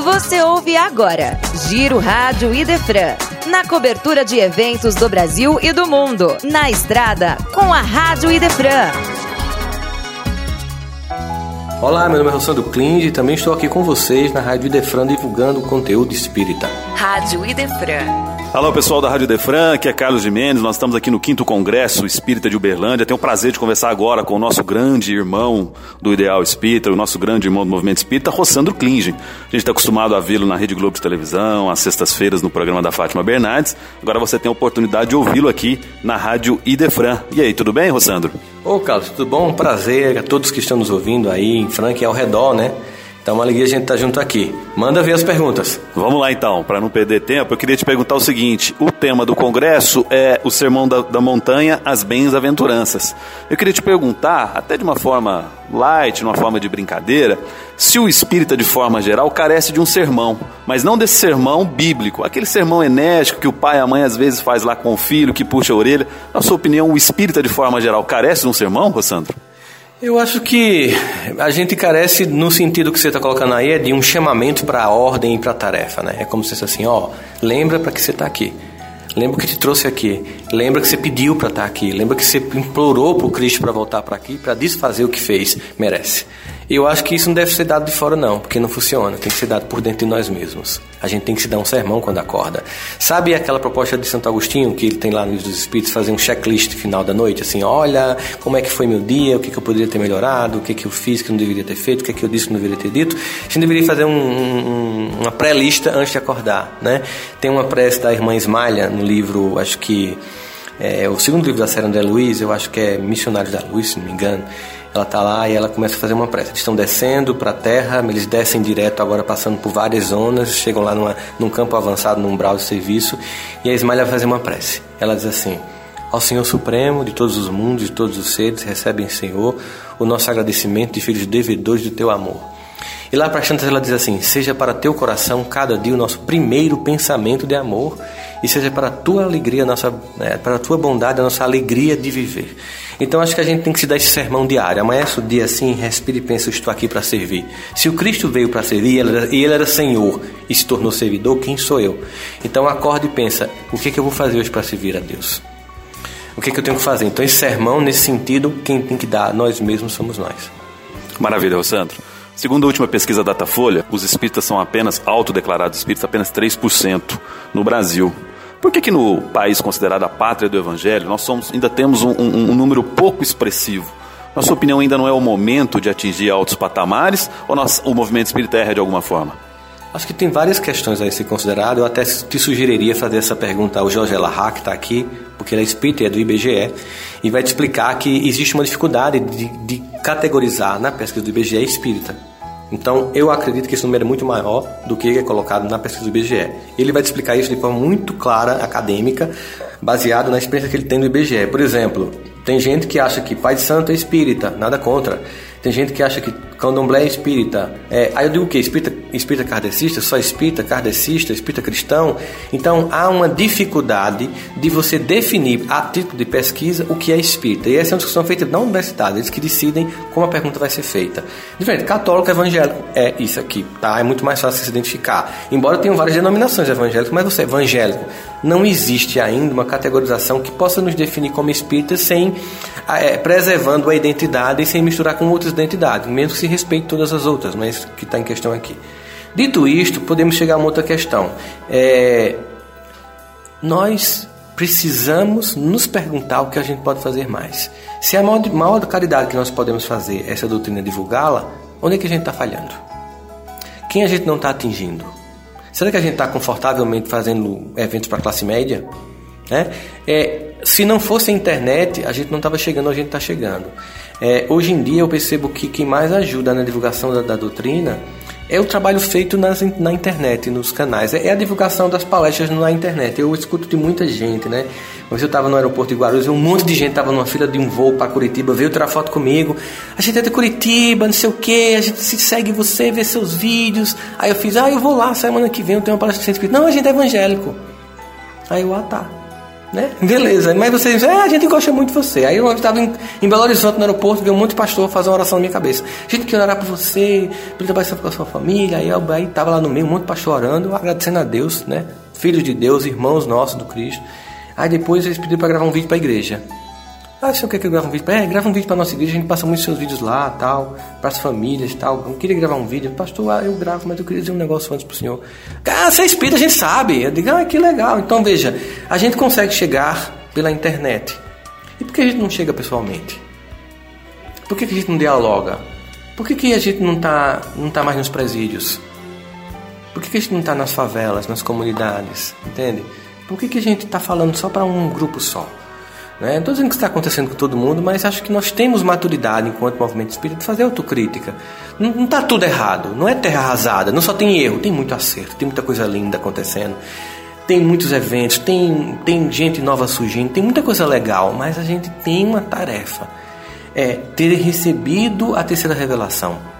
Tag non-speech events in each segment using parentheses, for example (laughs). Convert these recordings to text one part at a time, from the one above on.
Você ouve agora Giro Rádio Idefran. Na cobertura de eventos do Brasil e do mundo. Na estrada, com a Rádio Idefran. Olá, meu nome é Rossandro Klinge e também estou aqui com vocês na Rádio Idefran divulgando conteúdo espírita. Rádio Idefran. Alô, pessoal da Rádio Defran, aqui é Carlos Mendes. Nós estamos aqui no 5 Congresso Espírita de Uberlândia. Tenho o prazer de conversar agora com o nosso grande irmão do Ideal Espírita, o nosso grande irmão do Movimento Espírita, Rossandro Klinge. A gente está acostumado a vê-lo na Rede Globo de Televisão, às sextas-feiras no programa da Fátima Bernardes. Agora você tem a oportunidade de ouvi-lo aqui na Rádio Idefran. E aí, tudo bem, Rossandro? Ô, Carlos, tudo bom? Um prazer a todos que estão nos ouvindo aí em Franca e ao redor, né? Então, uma alegria a gente estar tá junto aqui. Manda ver as perguntas. Vamos lá então, para não perder tempo, eu queria te perguntar o seguinte: o tema do congresso é o Sermão da, da Montanha, as Bens-aventuranças. Eu queria te perguntar, até de uma forma light, uma forma de brincadeira, se o espírita, de forma geral, carece de um sermão, mas não desse sermão bíblico, aquele sermão enérgico que o pai e a mãe às vezes faz lá com o filho, que puxa a orelha. Na sua opinião, o espírita, de forma geral, carece de um sermão, Rossandro? Eu acho que a gente carece, no sentido que você está colocando aí, é de um chamamento para a ordem e para a tarefa, né? É como se fosse assim, ó, lembra para que você está aqui. Lembra que te trouxe aqui. Lembra que você pediu para estar tá aqui. Lembra que você implorou para o Cristo para voltar para aqui, para desfazer o que fez. Merece. Eu acho que isso não deve ser dado de fora, não, porque não funciona. Tem que ser dado por dentro de nós mesmos. A gente tem que se dar um sermão quando acorda. Sabe aquela proposta de Santo Agostinho, que ele tem lá no Livro dos Espíritos, fazer um checklist final da noite? Assim, olha, como é que foi meu dia, o que, que eu poderia ter melhorado, o que, que eu fiz que não deveria ter feito, o que, que eu disse que não deveria ter dito. A gente deveria fazer um, um, uma pré-lista antes de acordar, né? Tem uma prece da irmã Ismalha no livro, acho que é o segundo livro da série André Luiz, eu acho que é Missionários da Luz, se não me engano ela está lá e ela começa a fazer uma prece. Eles estão descendo para a terra, eles descem direto agora passando por várias zonas, chegam lá numa, num campo avançado, num umbral de serviço, e a Ismael vai fazer uma prece. Ela diz assim: Ao Senhor Supremo de todos os mundos, de todos os seres, recebem, Senhor, o nosso agradecimento de filhos devedores do teu amor. E lá para Chantas ela diz assim: Seja para teu coração cada dia o nosso primeiro pensamento de amor, e seja para a tua alegria, nossa, é, para a tua bondade, a nossa alegria de viver. Então acho que a gente tem que se dar esse sermão diário. Amanhece o dia assim, respire e pensa, estou aqui para servir. Se o Cristo veio para servir e ele, era, ele era Senhor e se tornou servidor, quem sou eu? Então acorde e pensa, o que, é que eu vou fazer hoje para servir a Deus? O que, é que eu tenho que fazer? Então esse sermão, nesse sentido, quem tem que dar nós mesmos somos nós. Maravilha, Sandro. Segundo a última pesquisa Datafolha, os espíritas são apenas, autodeclarados espíritas, apenas 3% no Brasil. Por que, que no país considerado a pátria do Evangelho, nós somos, ainda temos um, um, um número pouco expressivo? Na sua opinião, ainda não é o momento de atingir altos patamares ou nós, o movimento espírita erra de alguma forma? Acho que tem várias questões a ser considerado. Eu até te sugeriria fazer essa pergunta ao Jorge Elahá, que está aqui, porque ele é espírita é do IBGE, e vai te explicar que existe uma dificuldade de, de categorizar na pesquisa do IBGE espírita. Então, eu acredito que esse número é muito maior do que é colocado na pesquisa do IBGE. Ele vai te explicar isso de forma muito clara, acadêmica, baseado na experiência que ele tem no IBGE. Por exemplo, tem gente que acha que pai de santo é espírita, nada contra. Tem gente que acha que candomblé é espírita. É, aí eu digo o quê? Espírita, espírita kardecista? Só espírita, kardecista, espírita cristão? Então há uma dificuldade de você definir a título de pesquisa o que é espírita. E essa é uma discussão feita na universidade, eles que decidem como a pergunta vai ser feita. Diferente, católico, evangélico, é isso aqui, tá? É muito mais fácil se identificar. Embora tenham várias denominações evangélicas, mas você é evangélico. Não existe ainda uma categorização que possa nos definir como espírita sem é, preservando a identidade e sem misturar com outras identidades, mesmo que se respeite todas as outras, mas que está em questão aqui. Dito isto, podemos chegar a uma outra questão. É, nós precisamos nos perguntar o que a gente pode fazer mais. Se a maior, maior caridade que nós podemos fazer é essa doutrina divulgá-la, onde é que a gente está falhando? Quem a gente não está atingindo? Será que a gente está confortavelmente fazendo eventos para a classe média? Né? É, se não fosse a internet, a gente não estava chegando onde a gente está chegando. É, hoje em dia eu percebo que quem mais ajuda na divulgação da, da doutrina é o trabalho feito nas, na internet, nos canais. É, é, a divulgação das palestras na internet. Eu escuto de muita gente, né? Vez eu estava no aeroporto de Guarulhos, um monte de gente estava numa fila de um voo para Curitiba, veio tirar foto comigo. A gente é de Curitiba, não sei o que, a gente se segue você, vê seus vídeos. Aí eu fiz, ah, eu vou lá semana que vem, eu tenho uma palestra espírito. Não, a gente é evangélico. Aí eu, ah, tá. Né? Beleza, mas vocês dizem, ah, a gente gosta muito de você. Aí eu estava em, em, Belo Horizonte, no aeroporto, veio um monte de pastor fazer uma oração na minha cabeça. Gente quer orar por você, bênção com a sua família. Aí eu aí estava lá no meio, um monte de pastor orando, agradecendo a Deus, né? Filhos de Deus, irmãos nossos do Cristo. Aí depois eles pediram para gravar um vídeo para a igreja. Ah, o senhor quer que eu grave um vídeo? É, grava um vídeo para nossa igreja, a gente passa muitos seus vídeos lá, tal, para as famílias, tal. Eu queria gravar um vídeo. Pastor, ah, eu gravo, mas eu queria dizer um negócio antes pro senhor. Ah, você é espírita, a gente sabe. Eu digo, ah, que legal. Então, veja, a gente consegue chegar pela internet. E por que a gente não chega pessoalmente? Por que, a gente não dialoga? Por que, a gente não está não tá mais nos presídios? Por que, a gente não está nas favelas, nas comunidades? Entende? Por que a gente está falando só para um grupo só? Né? Não estou dizendo que está acontecendo com todo mundo, mas acho que nós temos maturidade enquanto movimento espírita de fazer autocrítica. Não está tudo errado, não é terra arrasada, não só tem erro, tem muito acerto, tem muita coisa linda acontecendo, tem muitos eventos, tem, tem gente nova surgindo, tem muita coisa legal, mas a gente tem uma tarefa: é ter recebido a terceira revelação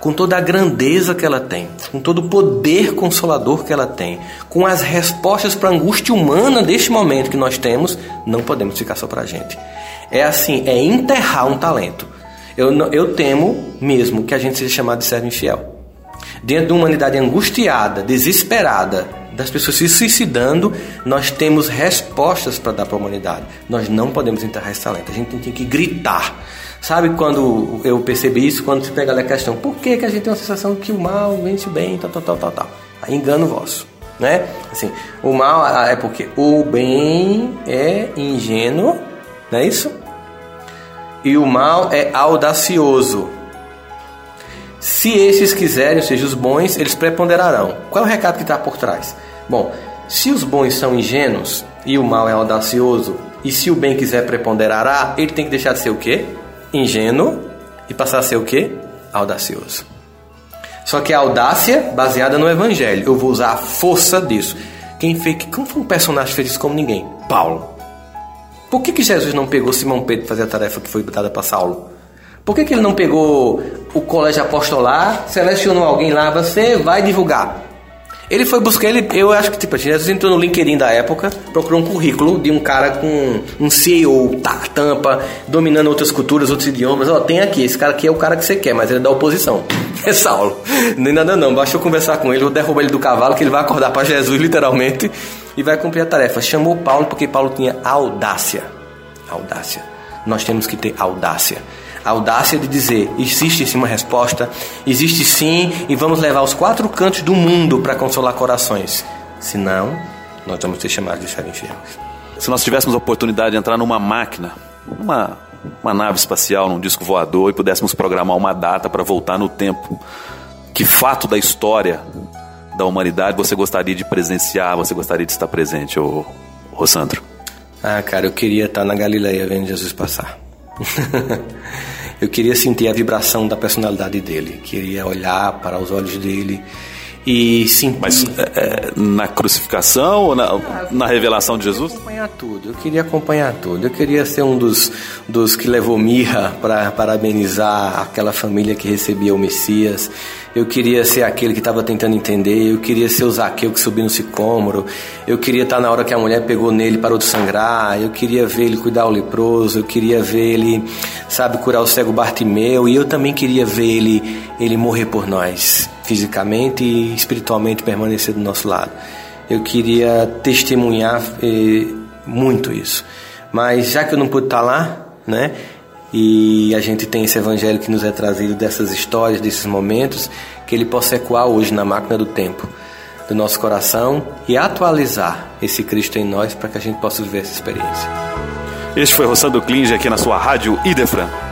com toda a grandeza que ela tem, com todo o poder consolador que ela tem, com as respostas para a angústia humana deste momento que nós temos, não podemos ficar só para a gente. É assim, é enterrar um talento. Eu, eu temo mesmo que a gente seja chamado de servo infiel. Dentro de uma humanidade angustiada, desesperada, das pessoas se suicidando, nós temos respostas para dar para a humanidade. Nós não podemos enterrar esse talento. A gente tem que gritar Sabe quando eu percebi isso? Quando se pega a questão, por que, que a gente tem uma sensação que o mal vence o bem, tal, tal, tal, tal, tal. Aí engano vosso, né? Assim, o mal é porque o bem é ingênuo, não é isso? E o mal é audacioso. Se esses quiserem, ou seja, os bons, eles preponderarão. Qual é o recado que está por trás? Bom, se os bons são ingênuos e o mal é audacioso, e se o bem quiser preponderará, ele tem que deixar de ser o quê? ingênuo e passar a ser o quê? Audacioso. Só que a audácia baseada no evangelho. Eu vou usar a força disso. Quem fez, como foi um personagem fez isso como ninguém? Paulo. Por que, que Jesus não pegou Simão Pedro para fazer a tarefa que foi dada para Saulo? Por que, que ele não pegou o colégio apostolar, selecionou alguém lá, você vai divulgar? Ele foi buscar, ele, eu acho que tipo, Jesus entrou no LinkedIn da época, procurou um currículo de um cara com um CEO, tá, tampa, dominando outras culturas, outros idiomas. Ó, tem aqui, esse cara aqui é o cara que você quer, mas ele é da oposição. (laughs) É Saulo. Nem nada não, basta eu conversar com ele, vou derrubar ele do cavalo, que ele vai acordar para Jesus, literalmente, e vai cumprir a tarefa. Chamou Paulo porque Paulo tinha audácia. Audácia. Nós temos que ter audácia a audácia de dizer: existe sim uma resposta, existe sim, e vamos levar os quatro cantos do mundo para consolar corações. Senão, nós vamos ser chamados de serem fiéis. Se nós tivéssemos a oportunidade de entrar numa máquina, numa uma nave espacial, num disco voador, e pudéssemos programar uma data para voltar no tempo, que fato da história da humanidade você gostaria de presenciar, você gostaria de estar presente, ô, ô Sandro? Ah, cara, eu queria estar na Galileia vendo Jesus passar. (laughs) eu queria sentir a vibração da personalidade dele, queria olhar para os olhos dele e sentir. Mas é, é na crucificação ou na, na revelação de Jesus? Eu queria acompanhar tudo, eu queria acompanhar tudo. Eu queria ser um dos, dos que levou mirra para parabenizar aquela família que recebia o Messias. Eu queria ser aquele que estava tentando entender. Eu queria ser o Zaqueu que subiu no sicômoro. Eu queria estar na hora que a mulher pegou nele e parou de sangrar. Eu queria ver ele cuidar o leproso. Eu queria ver ele, sabe, curar o cego Bartimeu. E eu também queria ver ele, ele morrer por nós, fisicamente e espiritualmente permanecer do nosso lado. Eu queria testemunhar eh, muito isso. Mas já que eu não pude estar lá, né? e a gente tem esse evangelho que nos é trazido dessas histórias, desses momentos, que ele possa ecoar hoje na máquina do tempo do nosso coração e atualizar esse Cristo em nós para que a gente possa viver essa experiência. Este foi Rossando Klinge aqui na sua rádio Idefran.